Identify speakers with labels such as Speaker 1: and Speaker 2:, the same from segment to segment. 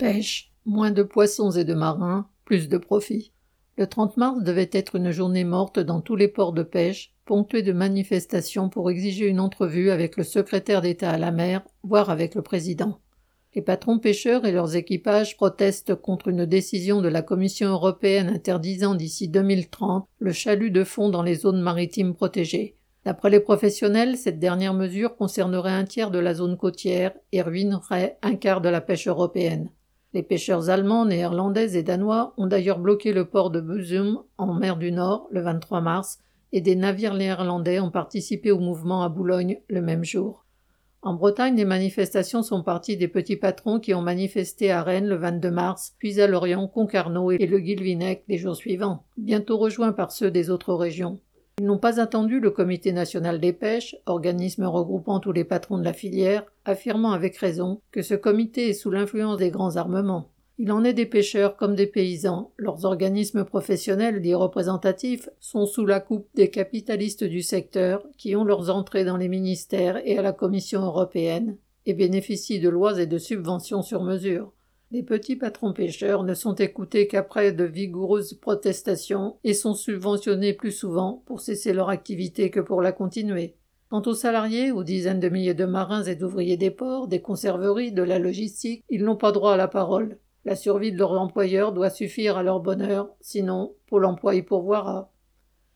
Speaker 1: Pêche, moins de poissons et de marins, plus de profit. Le 30 mars devait être une journée morte dans tous les ports de pêche, ponctuée de manifestations pour exiger une entrevue avec le secrétaire d'État à la mer, voire avec le président. Les patrons pêcheurs et leurs équipages protestent contre une décision de la Commission européenne interdisant d'ici 2030 le chalut de fond dans les zones maritimes protégées. D'après les professionnels, cette dernière mesure concernerait un tiers de la zone côtière et ruinerait un quart de la pêche européenne. Les pêcheurs allemands, néerlandais et danois ont d'ailleurs bloqué le port de Buzum en mer du Nord le 23 mars et des navires néerlandais ont participé au mouvement à Boulogne le même jour. En Bretagne, les manifestations sont parties des petits patrons qui ont manifesté à Rennes le 22 mars, puis à Lorient, Concarneau et le Guilvinec les jours suivants, bientôt rejoints par ceux des autres régions. Ils n'ont pas attendu le Comité national des pêches, organisme regroupant tous les patrons de la filière, affirmant avec raison que ce comité est sous l'influence des grands armements. Il en est des pêcheurs comme des paysans. Leurs organismes professionnels dits représentatifs sont sous la coupe des capitalistes du secteur qui ont leurs entrées dans les ministères et à la Commission européenne et bénéficient de lois et de subventions sur mesure. Les petits patrons pêcheurs ne sont écoutés qu'après de vigoureuses protestations et sont subventionnés plus souvent pour cesser leur activité que pour la continuer. Quant aux salariés, aux dizaines de milliers de marins et d'ouvriers des ports, des conserveries, de la logistique, ils n'ont pas droit à la parole. La survie de leur employeur doit suffire à leur bonheur, sinon Pôle emploi y pourvoira.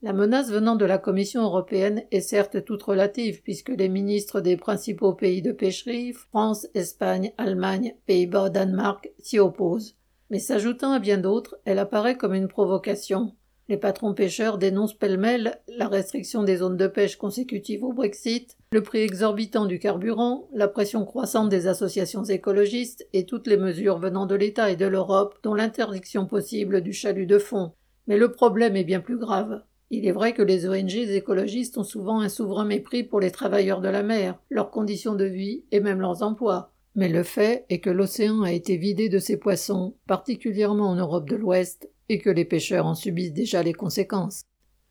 Speaker 1: La menace venant de la Commission européenne est certes toute relative, puisque les ministres des principaux pays de pêcherie, France, Espagne, Allemagne, Pays-Bas, Danemark, s'y opposent. Mais s'ajoutant à bien d'autres, elle apparaît comme une provocation. Les patrons pêcheurs dénoncent pêle-mêle la restriction des zones de pêche consécutives au Brexit, le prix exorbitant du carburant, la pression croissante des associations écologistes et toutes les mesures venant de l'État et de l'Europe, dont l'interdiction possible du chalut de fond. Mais le problème est bien plus grave. Il est vrai que les ONG écologistes ont souvent un souverain mépris pour les travailleurs de la mer, leurs conditions de vie et même leurs emplois. Mais le fait est que l'océan a été vidé de ses poissons, particulièrement en Europe de l'Ouest, et que les pêcheurs en subissent déjà les conséquences.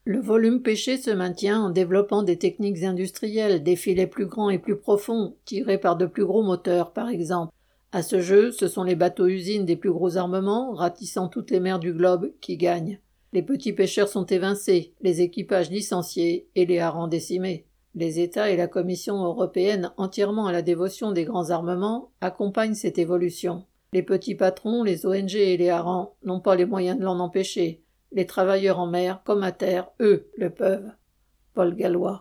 Speaker 1: Le volume pêché se maintient en développant des techniques industrielles, des filets plus grands et plus profonds, tirés par de plus gros moteurs, par exemple. À ce jeu, ce sont les bateaux-usines des plus gros armements, ratissant toutes les mers du globe, qui gagnent. Les petits pêcheurs sont évincés, les équipages licenciés et les harengs décimés. Les États et la Commission européenne, entièrement à la dévotion des grands armements, accompagnent cette évolution. Les petits patrons, les ONG et les harengs n'ont pas les moyens de l'en empêcher. Les travailleurs en mer comme à terre, eux, le peuvent. Paul Gallois.